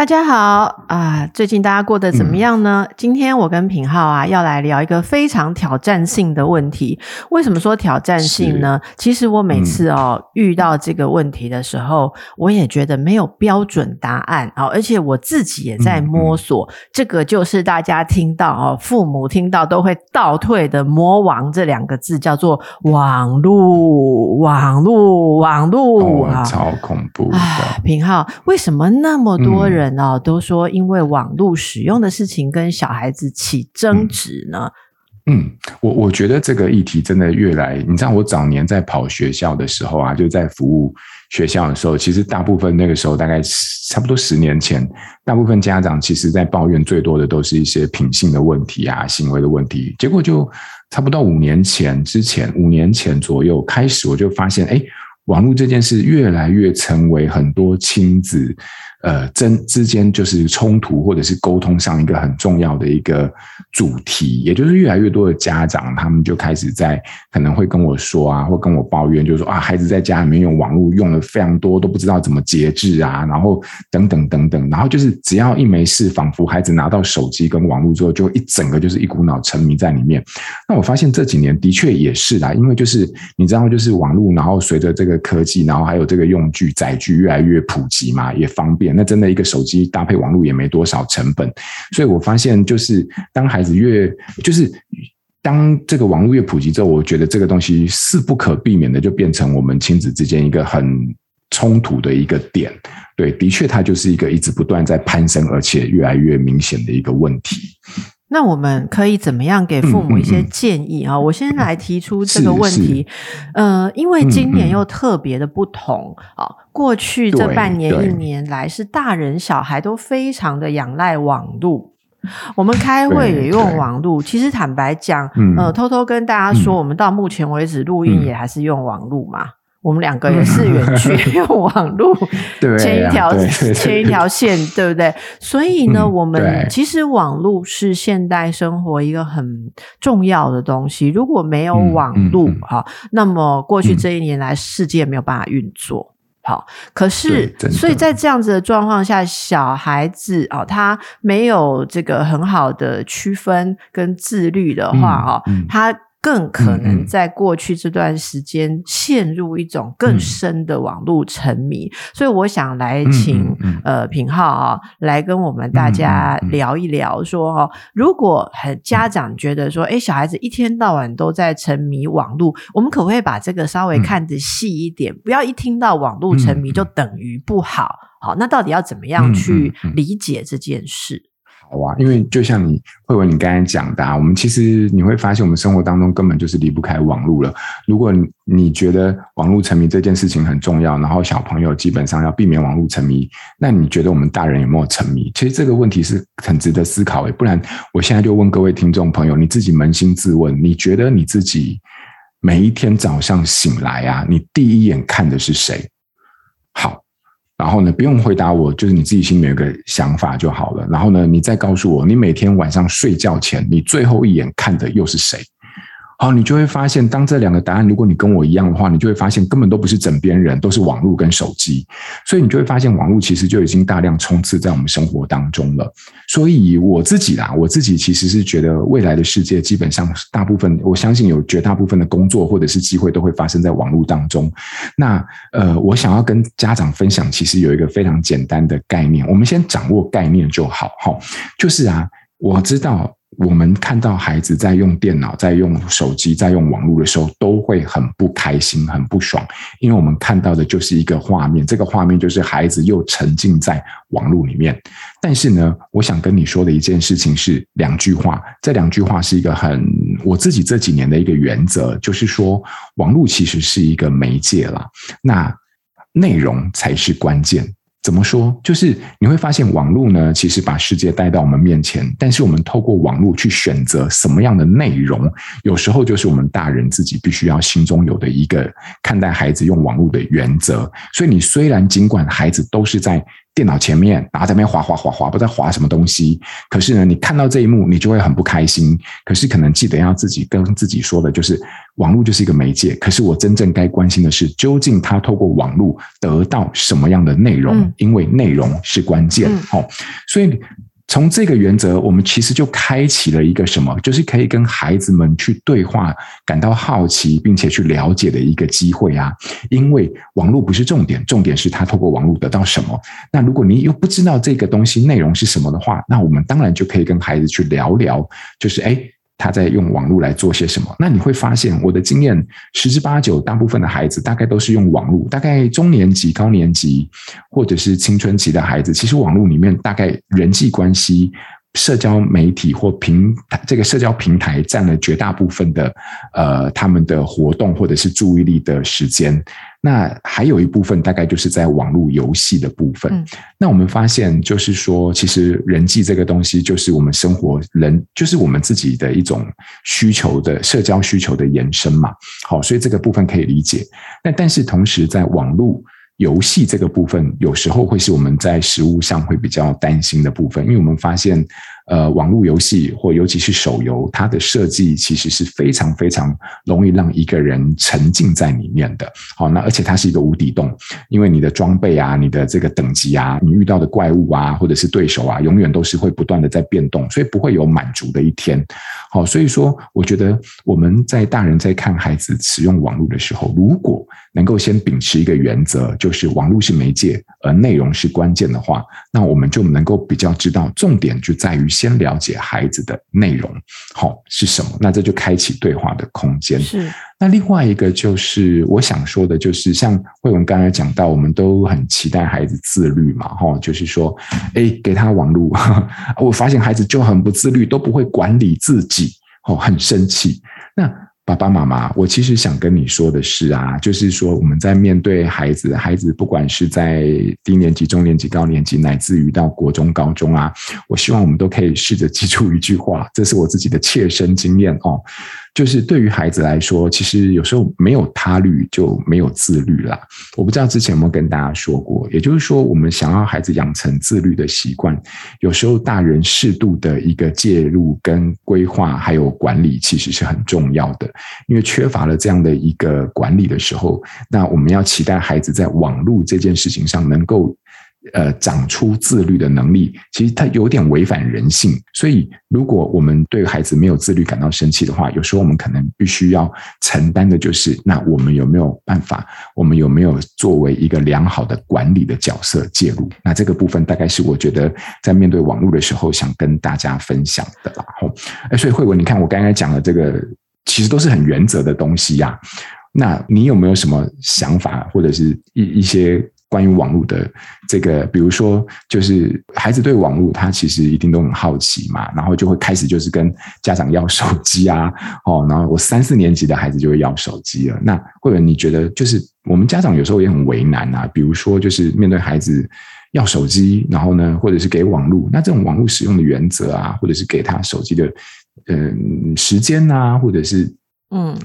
大家好啊！最近大家过得怎么样呢？嗯、今天我跟品浩啊要来聊一个非常挑战性的问题。为什么说挑战性呢？其实我每次哦、嗯、遇到这个问题的时候，我也觉得没有标准答案啊，而且我自己也在摸索。这个就是大家听到哦，父母听到都会倒退的“魔王”这两个字，叫做网络，网络，网络啊，超恐怖的！品浩，为什么那么多人、嗯？哦，都说因为网络使用的事情跟小孩子起争执呢。嗯，我我觉得这个议题真的越来，你知道，我早年在跑学校的时候啊，就在服务学校的时候，其实大部分那个时候大概差不多十年前，大部分家长其实在抱怨最多的都是一些品性的问题啊、行为的问题。结果就差不多五年前之前，五年前左右开始，我就发现，哎，网络这件事越来越成为很多亲子。呃，真之间就是冲突或者是沟通上一个很重要的一个主题，也就是越来越多的家长，他们就开始在可能会跟我说啊，或跟我抱怨，就是说啊，孩子在家里面用网络用了非常多，都不知道怎么节制啊，然后等等等等，然后就是只要一没事，仿佛孩子拿到手机跟网络之后，就一整个就是一股脑沉迷在里面。那我发现这几年的确也是啦，因为就是你知道，就是网络，然后随着这个科技，然后还有这个用具载具越来越普及嘛，也方便。那真的一个手机搭配网络也没多少成本，所以我发现就是当孩子越就是当这个网络越普及之后，我觉得这个东西是不可避免的，就变成我们亲子之间一个很冲突的一个点。对，的确，它就是一个一直不断在攀升，而且越来越明显的一个问题。那我们可以怎么样给父母一些建议啊？嗯嗯嗯、我先来提出这个问题。呃，因为今年又特别的不同啊。嗯嗯、过去这半年一年来，是大人小孩都非常的仰赖网络。我们开会也用网络。其实坦白讲，呃，偷偷跟大家说，我们到目前为止录音也还是用网络嘛。我们两个也是远距用 网络牵一条牵一条线，对不对？所以呢，我们其实网络是现代生活一个很重要的东西。如果没有网络，哈，那么过去这一年来，世界没有办法运作。好，可是，所以在这样子的状况下，小孩子啊，他没有这个很好的区分跟自律的话啊，他。更可能在过去这段时间陷入一种更深的网络沉迷，嗯、所以我想来请、嗯嗯、呃品浩啊来跟我们大家聊一聊，说哈，如果很家长觉得说，哎，小孩子一天到晚都在沉迷网络，我们可不可以把这个稍微看得细一点，不要一听到网络沉迷就等于不好，好，那到底要怎么样去理解这件事？好啊，因为就像你慧文你刚才讲的啊，我们其实你会发现，我们生活当中根本就是离不开网络了。如果你觉得网络沉迷这件事情很重要，然后小朋友基本上要避免网络沉迷，那你觉得我们大人有没有沉迷？其实这个问题是很值得思考诶。不然，我现在就问各位听众朋友，你自己扪心自问，你觉得你自己每一天早上醒来啊，你第一眼看的是谁？然后呢，不用回答我，就是你自己心里有个想法就好了。然后呢，你再告诉我，你每天晚上睡觉前，你最后一眼看的又是谁？好，你就会发现，当这两个答案，如果你跟我一样的话，你就会发现根本都不是枕边人，都是网络跟手机。所以你就会发现，网络其实就已经大量充斥在我们生活当中了。所以我自己啦，我自己其实是觉得，未来的世界基本上大部分，我相信有绝大部分的工作或者是机会都会发生在网络当中。那呃，我想要跟家长分享，其实有一个非常简单的概念，我们先掌握概念就好。哈，就是啊，我知道。我们看到孩子在用电脑、在用手机、在用网络的时候，都会很不开心、很不爽，因为我们看到的就是一个画面，这个画面就是孩子又沉浸在网络里面。但是呢，我想跟你说的一件事情是两句话，这两句话是一个很我自己这几年的一个原则，就是说，网络其实是一个媒介啦，那内容才是关键。怎么说？就是你会发现，网络呢，其实把世界带到我们面前，但是我们透过网络去选择什么样的内容，有时候就是我们大人自己必须要心中有的一个看待孩子用网络的原则。所以，你虽然尽管孩子都是在电脑前面，然后在那边滑滑滑滑，不知道滑什么东西，可是呢，你看到这一幕，你就会很不开心。可是，可能记得要自己跟自己说的，就是网络就是一个媒介。可是，我真正该关心的是，究竟他透过网络得到什么样的内容？嗯、因为内容是关键。好、嗯，所以。从这个原则，我们其实就开启了一个什么，就是可以跟孩子们去对话、感到好奇，并且去了解的一个机会啊。因为网络不是重点，重点是他透过网络得到什么。那如果你又不知道这个东西内容是什么的话，那我们当然就可以跟孩子去聊聊，就是哎。他在用网络来做些什么？那你会发现，我的经验十之八九，大部分的孩子大概都是用网络。大概中年级、高年级，或者是青春期的孩子，其实网络里面大概人际关系。社交媒体或平台，这个社交平台占了绝大部分的呃他们的活动或者是注意力的时间，那还有一部分大概就是在网络游戏的部分。嗯、那我们发现就是说，其实人际这个东西就是我们生活人就是我们自己的一种需求的社交需求的延伸嘛。好，所以这个部分可以理解。那但是同时在网络。游戏这个部分有时候会是我们在实物上会比较担心的部分，因为我们发现，呃，网络游戏或尤其是手游，它的设计其实是非常非常容易让一个人沉浸在里面的。好，那而且它是一个无底洞，因为你的装备啊、你的这个等级啊、你遇到的怪物啊，或者是对手啊，永远都是会不断的在变动，所以不会有满足的一天。好，所以说，我觉得我们在大人在看孩子使用网络的时候，如果能够先秉持一个原则，就是网络是媒介，而内容是关键的话，那我们就能够比较知道重点就在于先了解孩子的内容，好是什么，那这就开启对话的空间。是。那另外一个就是我想说的，就是像慧文刚才讲到，我们都很期待孩子自律嘛，哈，就是说，哎，给他网络，我发现孩子就很不自律，都不会管理自己，哦，很生气。那爸爸妈妈，我其实想跟你说的是啊，就是说我们在面对孩子，孩子不管是在低年级、中年级、高年级，乃至于到国中、高中啊，我希望我们都可以试着记住一句话，这是我自己的切身经验哦。就是对于孩子来说，其实有时候没有他律就没有自律啦。我不知道之前有没有跟大家说过，也就是说，我们想要孩子养成自律的习惯，有时候大人适度的一个介入跟规划还有管理，其实是很重要的。因为缺乏了这样的一个管理的时候，那我们要期待孩子在网络这件事情上能够。呃，长出自律的能力，其实它有点违反人性。所以，如果我们对孩子没有自律感到生气的话，有时候我们可能必须要承担的就是，那我们有没有办法？我们有没有作为一个良好的管理的角色介入？那这个部分大概是我觉得在面对网络的时候想跟大家分享的啦。吼，哎，所以慧文，你看我刚才讲的这个，其实都是很原则的东西呀。那你有没有什么想法，或者是一一些？关于网络的这个，比如说，就是孩子对网络，他其实一定都很好奇嘛，然后就会开始就是跟家长要手机啊，哦，然后我三四年级的孩子就会要手机了。那或者你觉得，就是我们家长有时候也很为难啊，比如说，就是面对孩子要手机，然后呢，或者是给网络，那这种网络使用的原则啊，或者是给他手机的嗯时间啊，或者是嗯。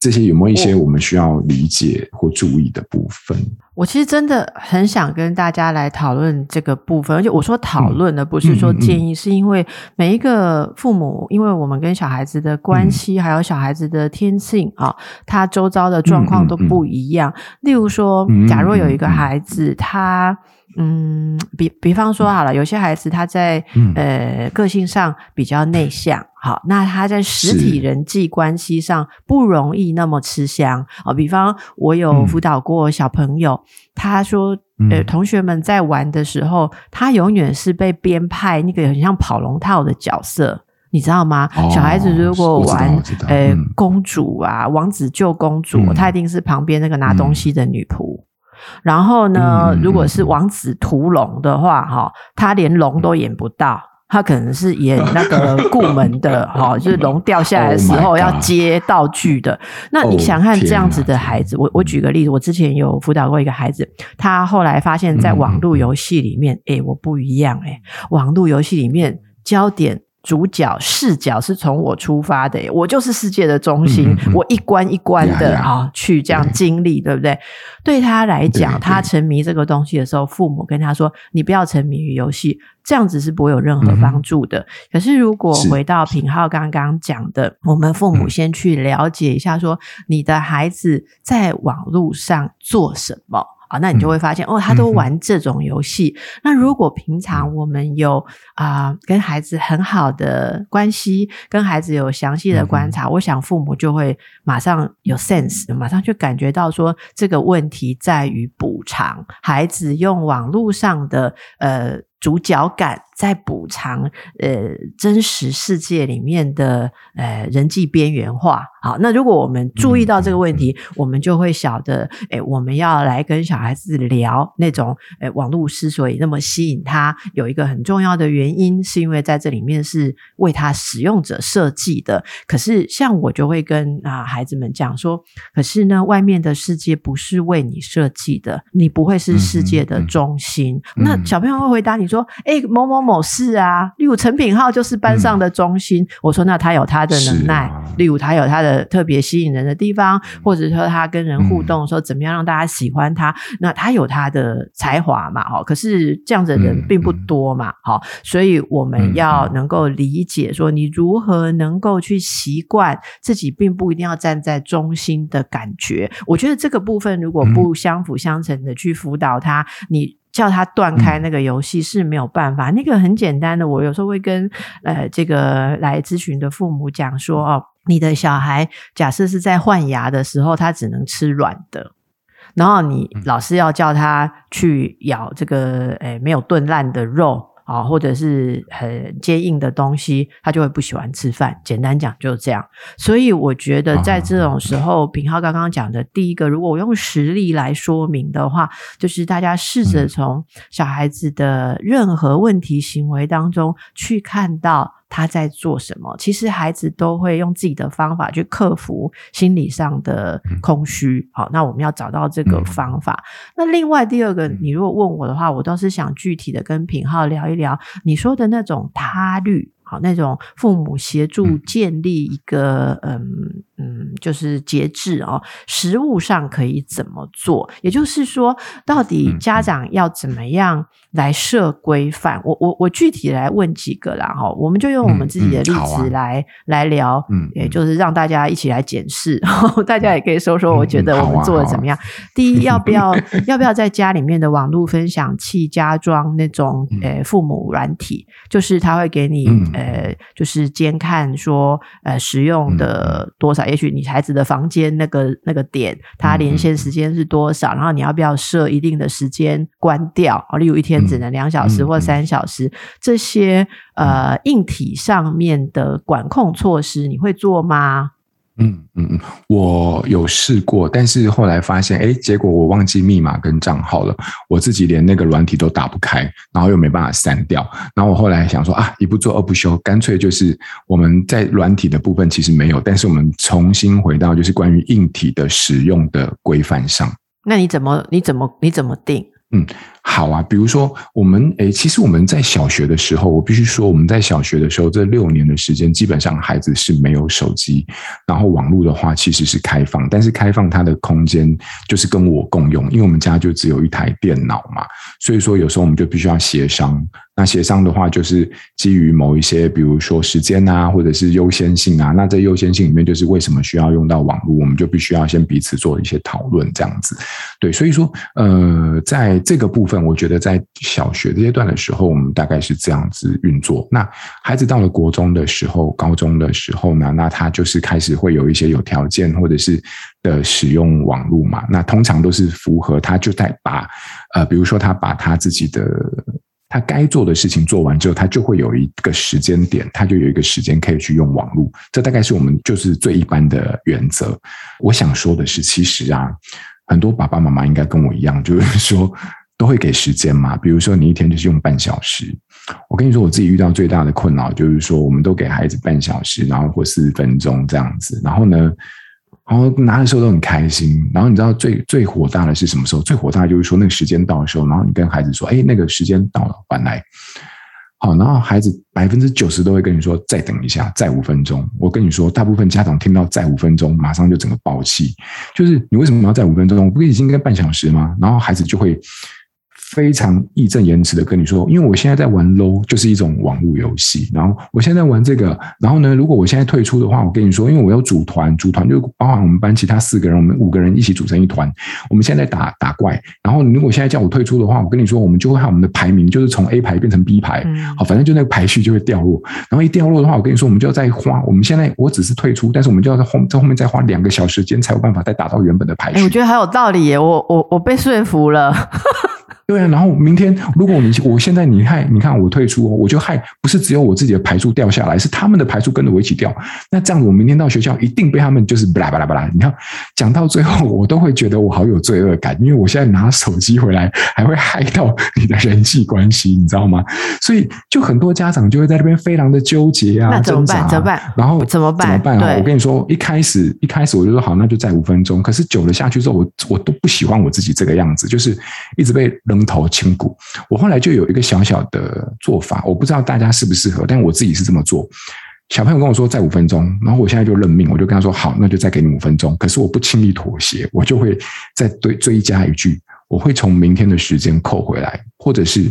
这些有没有一些我们需要理解或注意的部分？我其实真的很想跟大家来讨论这个部分，而且我说讨论的不是说建议，是因为每一个父母，因为我们跟小孩子的关系，还有小孩子的天性啊，他周遭的状况都不一样。例如说，假如有一个孩子，他。嗯，比比方说好了，有些孩子他在、嗯、呃个性上比较内向，好，那他在实体人际关系上不容易那么吃香啊。比方我有辅导过小朋友，嗯、他说，呃，同学们在玩的时候，他永远是被编派那个很像跑龙套的角色，你知道吗？哦、小孩子如果玩呃公主啊，王子救公主，嗯、他一定是旁边那个拿东西的女仆。然后呢，如果是王子屠龙的话，哈，他连龙都演不到，他可能是演那个顾门的，哈、哦，就是龙掉下来的时候要接道具的。Oh、那你想看这样子的孩子，我我举个例子，我之前有辅导过一个孩子，他后来发现，在网络游戏里面，哎、嗯，我不一样，哎，网络游戏里面焦点。主角视角是从我出发的，我就是世界的中心，嗯嗯、我一关一关的啊、哦、去这样经历，对不对？对他来讲，他沉迷这个东西的时候，父母跟他说：“你不要沉迷于游戏，这样子是不会有任何帮助的。嗯”可是如果回到品浩刚刚讲的，我们父母先去了解一下，说你的孩子在网络上做什么。啊，那你就会发现、嗯、哦，他都玩这种游戏。嗯、那如果平常我们有啊、呃、跟孩子很好的关系，跟孩子有详细的观察，嗯、我想父母就会马上有 sense，马上就感觉到说这个问题在于补偿孩子用网络上的呃。主角感在补偿呃真实世界里面的呃人际边缘化。好，那如果我们注意到这个问题，嗯、我们就会晓得，诶我们要来跟小孩子聊那种诶网络之所以那么吸引他，有一个很重要的原因，是因为在这里面是为他使用者设计的。可是像我就会跟啊孩子们讲说，可是呢，外面的世界不是为你设计的，你不会是世界的中心。嗯嗯、那小朋友会回答你。说，哎，某某某某事啊，例如陈品浩就是班上的中心。我说，那他有他的能耐，例如他有他的特别吸引人的地方，或者说他跟人互动，说怎么样让大家喜欢他。那他有他的才华嘛，哈。可是这样子的人并不多嘛，好、所以我们要能够理解说，你如何能够去习惯自己，并不一定要站在中心的感觉。我觉得这个部分如果不相辅相成的去辅导他，你。叫他断开那个游戏是没有办法，嗯、那个很简单的。我有时候会跟呃这个来咨询的父母讲说哦，你的小孩假设是在换牙的时候，他只能吃软的，然后你老是要叫他去咬这个诶没有炖烂的肉。啊，或者是很坚硬的东西，他就会不喜欢吃饭。简单讲就是这样。所以我觉得在这种时候，品浩刚刚讲的第一个，如果我用实例来说明的话，就是大家试着从小孩子的任何问题行为当中去看到。他在做什么？其实孩子都会用自己的方法去克服心理上的空虚。嗯、好，那我们要找到这个方法。嗯、那另外第二个，你如果问我的话，我倒是想具体的跟品浩聊一聊你说的那种他律。好，那种父母协助建立一个嗯嗯，就是节制哦，食物上可以怎么做？也就是说，到底家长要怎么样来设规范？我我我具体来问几个啦哈，我们就用我们自己的例子来、嗯嗯啊、来聊，嗯，也就是让大家一起来检视，大家也可以说说，我觉得我们做的怎么样？嗯啊啊、第一，要不要 要不要在家里面的网络分享器加装那种呃父母软体？就是他会给你。嗯呃，就是监看说，呃，使用的多少？嗯、也许你孩子的房间那个那个点，它连线时间是多少？嗯、然后你要不要设一定的时间关掉？例如一天只能两小时或三小时，嗯、这些呃硬体上面的管控措施，你会做吗？嗯嗯嗯，我有试过，但是后来发现，哎，结果我忘记密码跟账号了，我自己连那个软体都打不开，然后又没办法删掉。然后我后来想说啊，一不做二不休，干脆就是我们在软体的部分其实没有，但是我们重新回到就是关于硬体的使用的规范上。那你怎么你怎么你怎么定？嗯，好啊，比如说我们诶，其实我们在小学的时候，我必须说我们在小学的时候，这六年的时间，基本上孩子是没有手机，然后网络的话其实是开放，但是开放它的空间就是跟我共用，因为我们家就只有一台电脑嘛，所以说有时候我们就必须要协商。那协商的话，就是基于某一些，比如说时间啊，或者是优先性啊。那在优先性里面，就是为什么需要用到网络，我们就必须要先彼此做一些讨论，这样子。对，所以说，呃，在这个部分，我觉得在小学阶段的时候，我们大概是这样子运作。那孩子到了国中的时候、高中的时候呢，那他就是开始会有一些有条件或者是的使用网络嘛。那通常都是符合他就在把，呃，比如说他把他自己的。他该做的事情做完之后，他就会有一个时间点，他就有一个时间可以去用网络。这大概是我们就是最一般的原则。我想说的是，其实啊，很多爸爸妈妈应该跟我一样，就是说都会给时间嘛。比如说，你一天就是用半小时，我跟你说，我自己遇到最大的困扰就是说，我们都给孩子半小时，然后或四十分钟这样子，然后呢，然后拿的时候都很开心，然后你知道最最火大的是什么时候？最火大的就是说那个时间到的时候，然后你跟孩子说：“哎，那个时间到了，晚来。”好，然后孩子百分之九十都会跟你说：“再等一下，再五分钟。”我跟你说，大部分家长听到“再五分钟”，马上就整个爆气，就是你为什么要再五分钟？我不是已经应该半小时吗？然后孩子就会。非常义正言辞的跟你说，因为我现在在玩 low，就是一种网络游戏。然后我现在玩这个，然后呢，如果我现在退出的话，我跟你说，因为我要组团，组团就包含我们班其他四个人，我们五个人一起组成一团。我们现在打打怪，然后如果现在叫我退出的话，我跟你说，我们就会看我们的排名，就是从 A 排变成 B 排，好，反正就那个排序就会掉落。然后一掉落的话，我跟你说，我们就要再花。我们现在我只是退出，但是我们就要在后在后面再花两个小时间，才有办法再打到原本的排序。我觉得很有道理耶，我我我被说服了。对啊，然后明天如果你我现在你害你看我退出，我就害不是只有我自己的排数掉下来，是他们的排数跟着我一起掉。那这样子，我明天到学校一定被他们就是巴拉巴拉巴拉。你看讲到最后，我都会觉得我好有罪恶感，因为我现在拿手机回来，还会害到你的人际关系，你知道吗？所以就很多家长就会在这边非常的纠结啊，那怎么办？啊、怎么办？然后怎么办？怎么办啊？我跟你说，一开始一开始我就说好，那就再五分钟。可是久了下去之后，我我都不喜欢我自己这个样子，就是一直被扔头青骨。我后来就有一个小小的做法，我不知道大家适不适合，但我自己是这么做。小朋友跟我说再五分钟，然后我现在就认命，我就跟他说好，那就再给你五分钟。可是我不轻易妥协，我就会再追追加一句，我会从明天的时间扣回来，或者是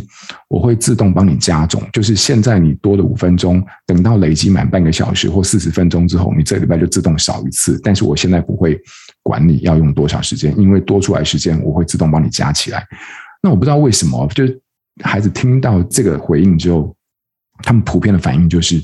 我会自动帮你加总，就是现在你多的五分钟，等到累积满半个小时或四十分钟之后，你这礼拜就自动少一次。但是我现在不会管你要用多少时间，因为多出来时间我会自动帮你加起来。那我不知道为什么，就是孩子听到这个回应之后，他们普遍的反应就是。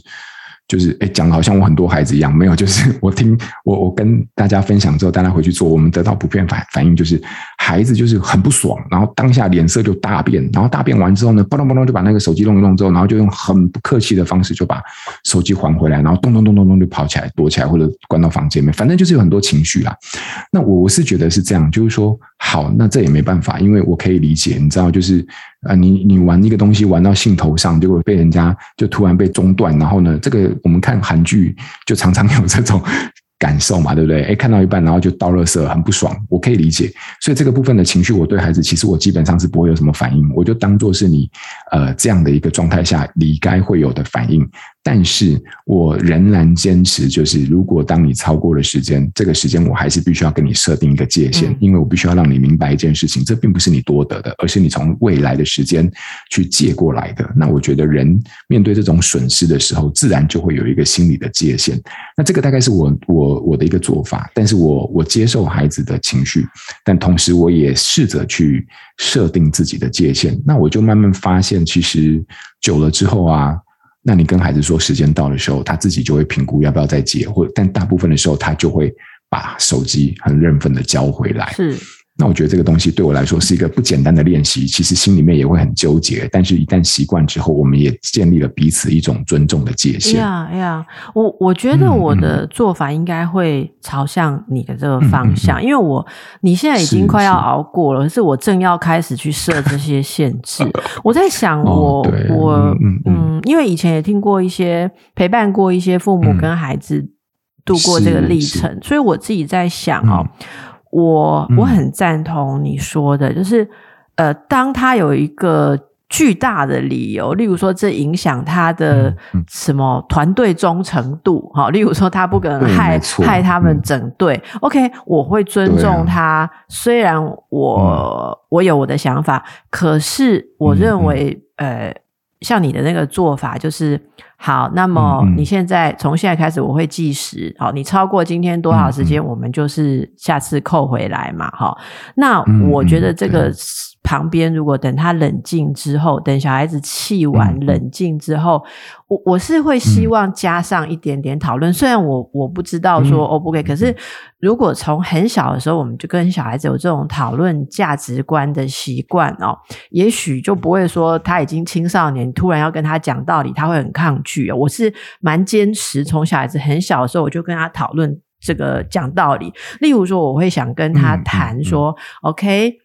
就是哎，讲的好像我很多孩子一样，没有，就是我听我我跟大家分享之后，大家回去做，我们得到普遍反反应就是，孩子就是很不爽，然后当下脸色就大变，然后大变完之后呢，嘣咚嘣咚就把那个手机弄一弄之后，然后就用很不客气的方式就把手机还回来，然后咚咚咚咚咚就跑起来躲起来或者关到房间里面，反正就是有很多情绪啦。那我我是觉得是这样，就是说好，那这也没办法，因为我可以理解，你知道，就是。啊，你你玩一个东西玩到兴头上，结果被人家就突然被中断，然后呢，这个我们看韩剧就常常有这种。感受嘛，对不对？哎，看到一半，然后就倒垃圾，很不爽，我可以理解。所以这个部分的情绪，我对孩子其实我基本上是不会有什么反应，我就当做是你呃这样的一个状态下你该会有的反应。但是我仍然坚持，就是如果当你超过了时间，这个时间我还是必须要跟你设定一个界限，因为我必须要让你明白一件事情，这并不是你多得的，而是你从未来的时间去借过来的。那我觉得人面对这种损失的时候，自然就会有一个心理的界限。那这个大概是我我。我的一个做法，但是我我接受孩子的情绪，但同时我也试着去设定自己的界限。那我就慢慢发现，其实久了之后啊，那你跟孩子说时间到的时候，他自己就会评估要不要再接，或但大部分的时候，他就会把手机很认真的交回来。是。那我觉得这个东西对我来说是一个不简单的练习，其实心里面也会很纠结。但是，一旦习惯之后，我们也建立了彼此一种尊重的界限。呀呀，我我觉得我的做法应该会朝向你的这个方向，嗯嗯嗯、因为我你现在已经快要熬过了，可是我正要开始去设这些限制。我在想我，我、哦、我嗯，因为以前也听过一些陪伴过一些父母跟孩子度过这个历程，所以我自己在想哦。嗯我我很赞同你说的，嗯、就是呃，当他有一个巨大的理由，例如说这影响他的什么团队忠诚度，哈、嗯，例如说他不可能害害他们整队、嗯、，OK，我会尊重他，啊、虽然我、嗯、我有我的想法，可是我认为、嗯、呃。像你的那个做法就是好，那么你现在从现在开始我会计时，好，你超过今天多少时间，我们就是下次扣回来嘛，好，那我觉得这个。旁边如果等他冷静之后，等小孩子气完冷静之后，嗯、我我是会希望加上一点点讨论。嗯、虽然我我不知道说 O 不 OK，可是如果从很小的时候我们就跟小孩子有这种讨论价值观的习惯哦，也许就不会说他已经青少年突然要跟他讲道理，他会很抗拒。我是蛮坚持，从小孩子很小的时候我就跟他讨论这个讲道理。例如说，我会想跟他谈说、嗯嗯嗯、，OK。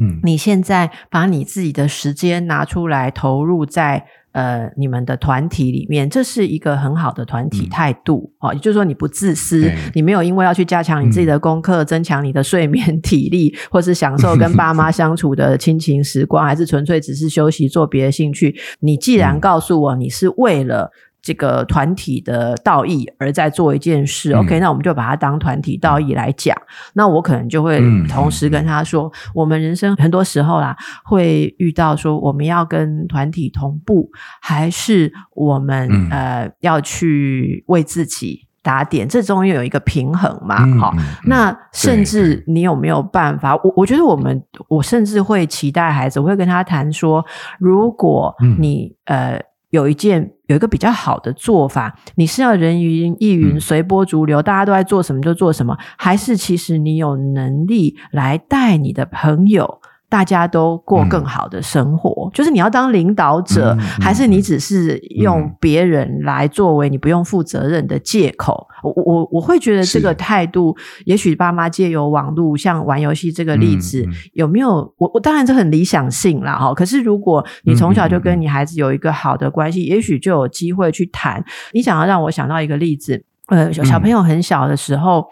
嗯，你现在把你自己的时间拿出来投入在呃，你们的团体里面，这是一个很好的团体态度啊、嗯哦。也就是说，你不自私，你没有因为要去加强你自己的功课、嗯、增强你的睡眠体力，或是享受跟爸妈相处的亲情时光，还是纯粹只是休息做别的兴趣。你既然告诉我你是为了这个团体的道义而在做一件事、嗯、，OK，那我们就把它当团体道义来讲。那我可能就会同时跟他说，嗯、我们人生很多时候啦，会遇到说我们要跟团体同步，还是我们、嗯、呃要去为自己打点，这中间有一个平衡嘛？好、嗯，那甚至你有没有办法？我我觉得我们，我甚至会期待孩子，我会跟他谈说，如果你、嗯、呃。有一件有一个比较好的做法，你是要人云亦云、随波逐流，嗯，大家都在做什么就做什么，还是其实你有能力来带你的朋友？大家都过更好的生活，嗯、就是你要当领导者、嗯，还是你只是用别人来作为你不用负责任的借口？我我我会觉得这个态度，也许爸妈借由网络，像玩游戏这个例子，嗯、有没有？我我当然这很理想性啦哈。可是如果你从小就跟你孩子有一个好的关系，嗯、也许就有机会去谈。你想要让我想到一个例子。呃，小朋友很小的时候，嗯、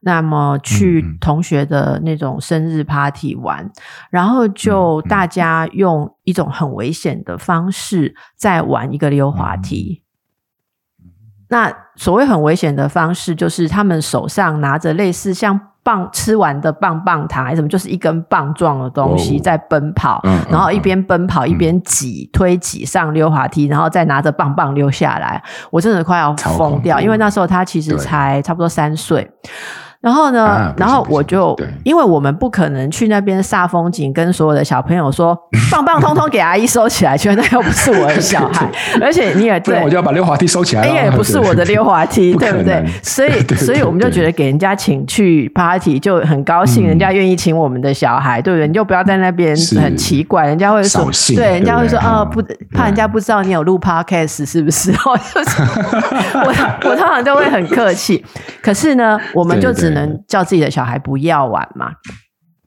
那么去同学的那种生日 party 玩，嗯、然后就大家用一种很危险的方式在玩一个溜滑梯。嗯、那所谓很危险的方式，就是他们手上拿着类似像。棒吃完的棒棒糖还是什么，就是一根棒状的东西在奔跑，哦、然后一边奔跑、嗯、一边挤推挤上溜滑梯，然后再拿着棒棒溜下来。我真的快要疯掉，因为那时候他其实才差不多三岁。然后呢，啊、然后我就，因为我们不可能去那边煞风景，跟所有的小朋友说，棒棒通通给阿姨收起来，觉得那又不是我的小孩，而且你也对，我就要把溜滑梯收起来，哎呀，也不是我的溜滑梯，对不对？所以，所以我们就觉得给人家请去 party 就很高兴，人家愿意请我们的小孩，对不对？你就不要在那边很奇怪，人家会说，对，人家会说啊，不怕人家不知道你有录 podcast 是不是？我就是我，我通常都会很客气，可是呢，我们就只。能叫自己的小孩不要玩嘛？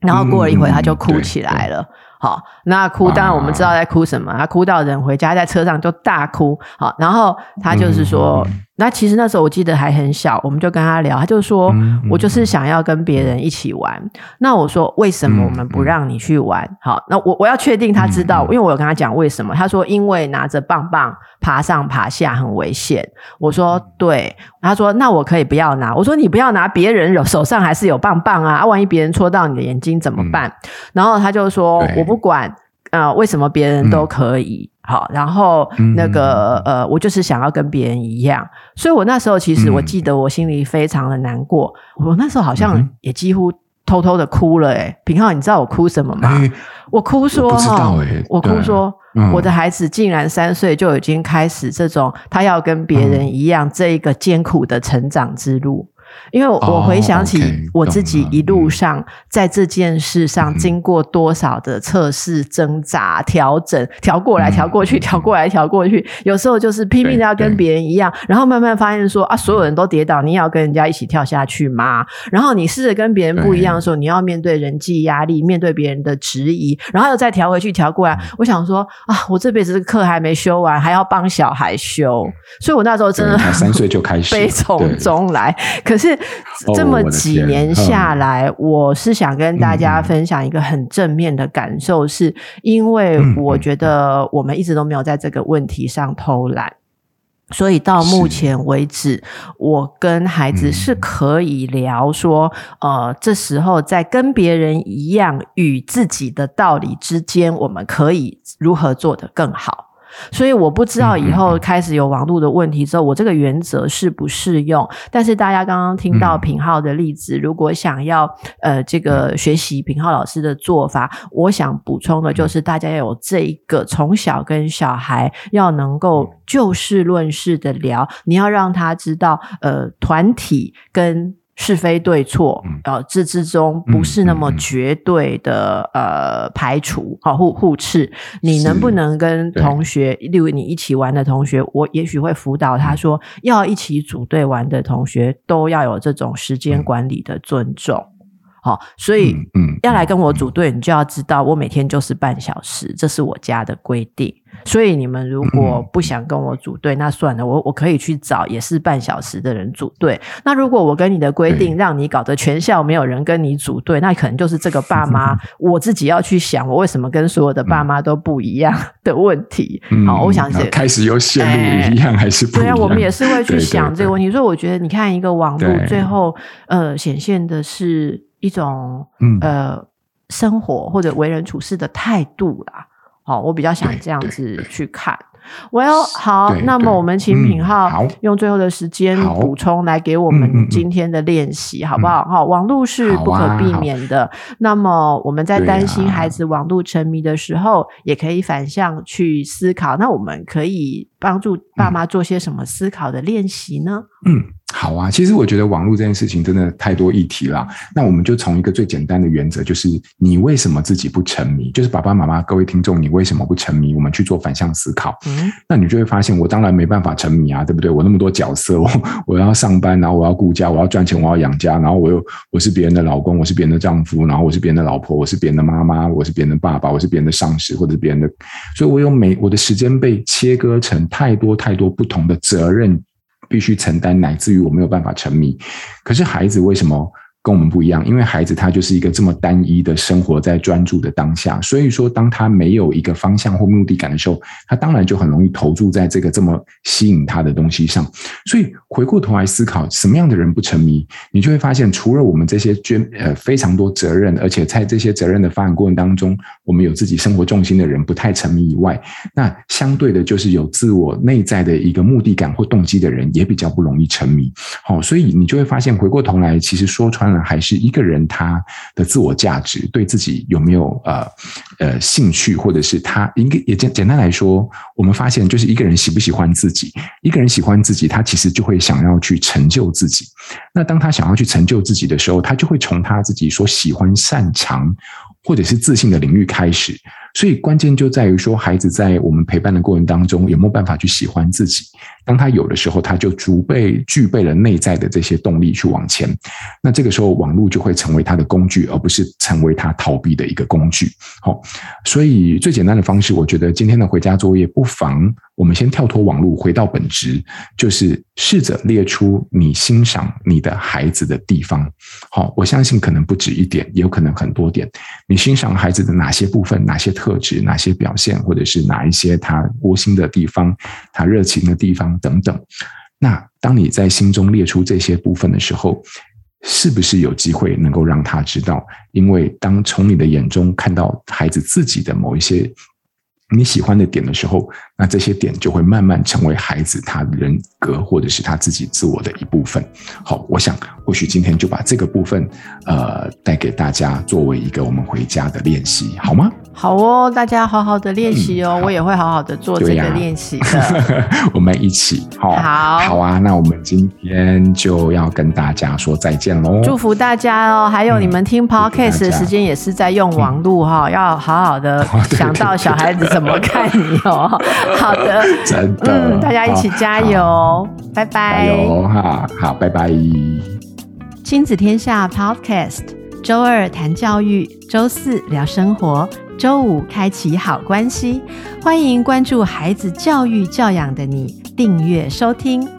然后过了一会，他就哭起来了。好，那哭当然我们知道在哭什么，他哭到人回家，在车上就大哭。好，然后他就是说。那其实那时候我记得还很小，我们就跟他聊，他就说、嗯嗯、我就是想要跟别人一起玩。那我说为什么我们不让你去玩？嗯、好，那我我要确定他知道、嗯，因为我有跟他讲为什么。他说因为拿着棒棒爬上爬下很危险。我说对。他说那我可以不要拿。我说你不要拿，别人有手上还是有棒棒啊，啊万一别人戳到你的眼睛怎么办？嗯、然后他就说我不管。啊、呃，为什么别人都可以？嗯、好，然后那个、嗯、呃，我就是想要跟别人一样，所以我那时候其实我记得我心里非常的难过，嗯、我那时候好像也几乎偷偷的哭了。哎品浩，你知道我哭什么吗？欸、我哭说哈，我哭说、嗯，我的孩子竟然三岁就已经开始这种他要跟别人一样这一个艰苦的成长之路。因为我回想起我自己一路上在这件事上经过多少的测试、挣扎、调整、调过来、调过去、调过来、调过去，有时候就是拼命的要跟别人一样，然后慢慢发现说啊，所有人都跌倒，你也要跟人家一起跳下去吗？然后你试着跟别人不一样的时候，你要面对人际压力，面对别人的质疑，然后又再调回去、调过来。我想说啊，我这辈子这个课还没修完，还要帮小孩修，所以我那时候真的三岁就开始 悲从中来，可是。是这么几年下来，我是想跟大家分享一个很正面的感受，是因为我觉得我们一直都没有在这个问题上偷懒，所以到目前为止，我跟孩子是可以聊说，呃，这时候在跟别人一样与自己的道理之间，我们可以如何做得更好。所以我不知道以后开始有网络的问题之后，我这个原则适不适用？但是大家刚刚听到品浩的例子，如果想要呃这个学习品浩老师的做法，我想补充的就是大家要有这一个从小跟小孩要能够就事论事的聊，你要让他知道呃团体跟。是非对错，呃，这之中不是那么绝对的，嗯嗯、呃排除，好互互斥。你能不能跟同学，例如你一起玩的同学，我也许会辅导他说，要一起组队玩的同学都要有这种时间管理的尊重。好，所以，嗯，要来跟我组队，你就要知道我每天就是半小时，这是我家的规定。所以你们如果不想跟我组队，嗯、那算了，我我可以去找也是半小时的人组队。那如果我跟你的规定让你搞得全校没有人跟你组队，那可能就是这个爸妈 我自己要去想，我为什么跟所有的爸妈都不一样 的问题。嗯、好，我想开始又陷入一样还是不一样？对啊，我们也是会 去想这个问题。所以我觉得，你看一个网络最后呃显现的是一种呃生活或者为人处事的态度啦。好，我比较想这样子去看。Well，好，那么我们请品浩用最后的时间补充来给我们今天的练习，好不好？好，网络是不可避免的。那么我们在担心孩子网络沉迷的时候，也可以反向去思考。那我们可以帮助爸妈做些什么思考的练习呢？嗯。好啊，其实我觉得网络这件事情真的太多议题了。那我们就从一个最简单的原则，就是你为什么自己不沉迷？就是爸爸妈妈、各位听众，你为什么不沉迷？我们去做反向思考。嗯，那你就会发现，我当然没办法沉迷啊，对不对？我那么多角色，我 我要上班，然后我要顾家，我要赚钱，我要养家，然后我又我是别人的老公，我是别人的丈夫，然后我是别人的老婆，我是别人的妈妈，我是别人的爸爸，我是别人的上司或者别人的，所以我有每我的时间被切割成太多太多不同的责任。必须承担，乃至于我没有办法沉迷。可是孩子为什么？跟我们不一样，因为孩子他就是一个这么单一的生活在专注的当下，所以说当他没有一个方向或目的感的时候，他当然就很容易投注在这个这么吸引他的东西上。所以回过头来思考，什么样的人不沉迷，你就会发现，除了我们这些捐呃非常多责任，而且在这些责任的发展过程当中，我们有自己生活重心的人不太沉迷以外，那相对的就是有自我内在的一个目的感或动机的人，也比较不容易沉迷。好，所以你就会发现，回过头来，其实说穿了。还是一个人他的自我价值，对自己有没有呃呃兴趣，或者是他应该也简简单来说，我们发现就是一个人喜不喜欢自己，一个人喜欢自己，他其实就会想要去成就自己。那当他想要去成就自己的时候，他就会从他自己所喜欢、擅长或者是自信的领域开始。所以关键就在于说，孩子在我们陪伴的过程当中，有没有办法去喜欢自己？当他有的时候，他就足备具备了内在的这些动力去往前。那这个时候，网络就会成为他的工具，而不是成为他逃避的一个工具。好，所以最简单的方式，我觉得今天的回家作业，不妨我们先跳脱网络，回到本质，就是试着列出你欣赏你的孩子的地方。好，我相信可能不止一点，也有可能很多点。你欣赏孩子的哪些部分？哪些特质哪些表现，或者是哪一些他窝心的地方，他热情的地方等等。那当你在心中列出这些部分的时候，是不是有机会能够让他知道？因为当从你的眼中看到孩子自己的某一些你喜欢的点的时候，那这些点就会慢慢成为孩子他人格或者是他自己自我的一部分。好，我想或许今天就把这个部分呃带给大家，作为一个我们回家的练习，好吗？好哦，大家好好的练习哦，嗯、我也会好好的做这个练习的。啊、我们一起，好，好，好啊。那我们今天就要跟大家说再见喽，祝福大家哦。还有你们听 Podcast 的时间也是在用网络哈、哦，嗯、要好好的想到小孩子怎么看你哦。好的，真的，嗯，大家一起加油，拜拜。加油哈，好，拜拜。亲子天下 Podcast，周二谈教育，周四聊生活，周五开启好关系。欢迎关注孩子教育教养的你，订阅收听。